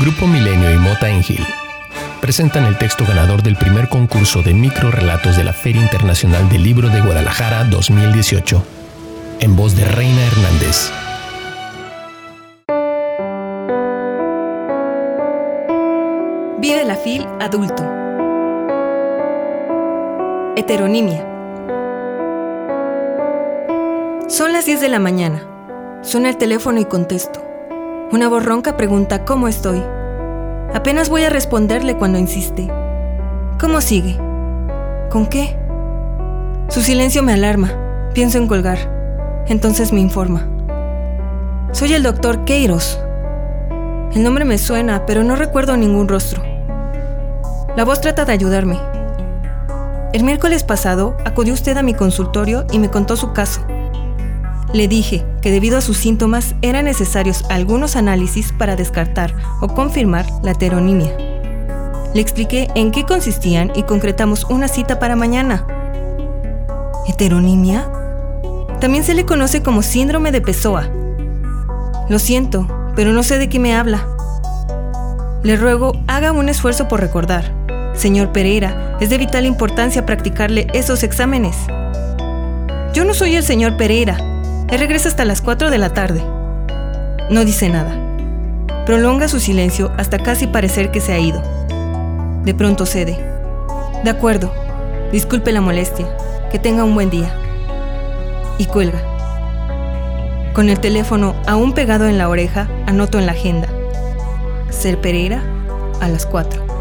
Grupo Milenio y Mota Engil presentan el texto ganador del primer concurso de microrelatos de la Feria Internacional del Libro de Guadalajara 2018, en voz de Reina Hernández. Vive la FIL adulto. Heteronimia. Son las 10 de la mañana. Suena el teléfono y contesto. Una voz ronca pregunta cómo estoy. Apenas voy a responderle cuando insiste. ¿Cómo sigue? ¿Con qué? Su silencio me alarma. Pienso en colgar. Entonces me informa. Soy el doctor Queiros. El nombre me suena, pero no recuerdo ningún rostro. La voz trata de ayudarme. El miércoles pasado acudió usted a mi consultorio y me contó su caso. Le dije que debido a sus síntomas eran necesarios algunos análisis para descartar o confirmar la heteronimia. Le expliqué en qué consistían y concretamos una cita para mañana. ¿Heteronimia? También se le conoce como síndrome de Pessoa. Lo siento, pero no sé de qué me habla. Le ruego haga un esfuerzo por recordar. Señor Pereira, es de vital importancia practicarle esos exámenes. Yo no soy el señor Pereira, él regresa hasta las 4 de la tarde. No dice nada. Prolonga su silencio hasta casi parecer que se ha ido. De pronto cede. De acuerdo. Disculpe la molestia. Que tenga un buen día. Y cuelga. Con el teléfono aún pegado en la oreja, anoto en la agenda. Ser Pereira a las 4.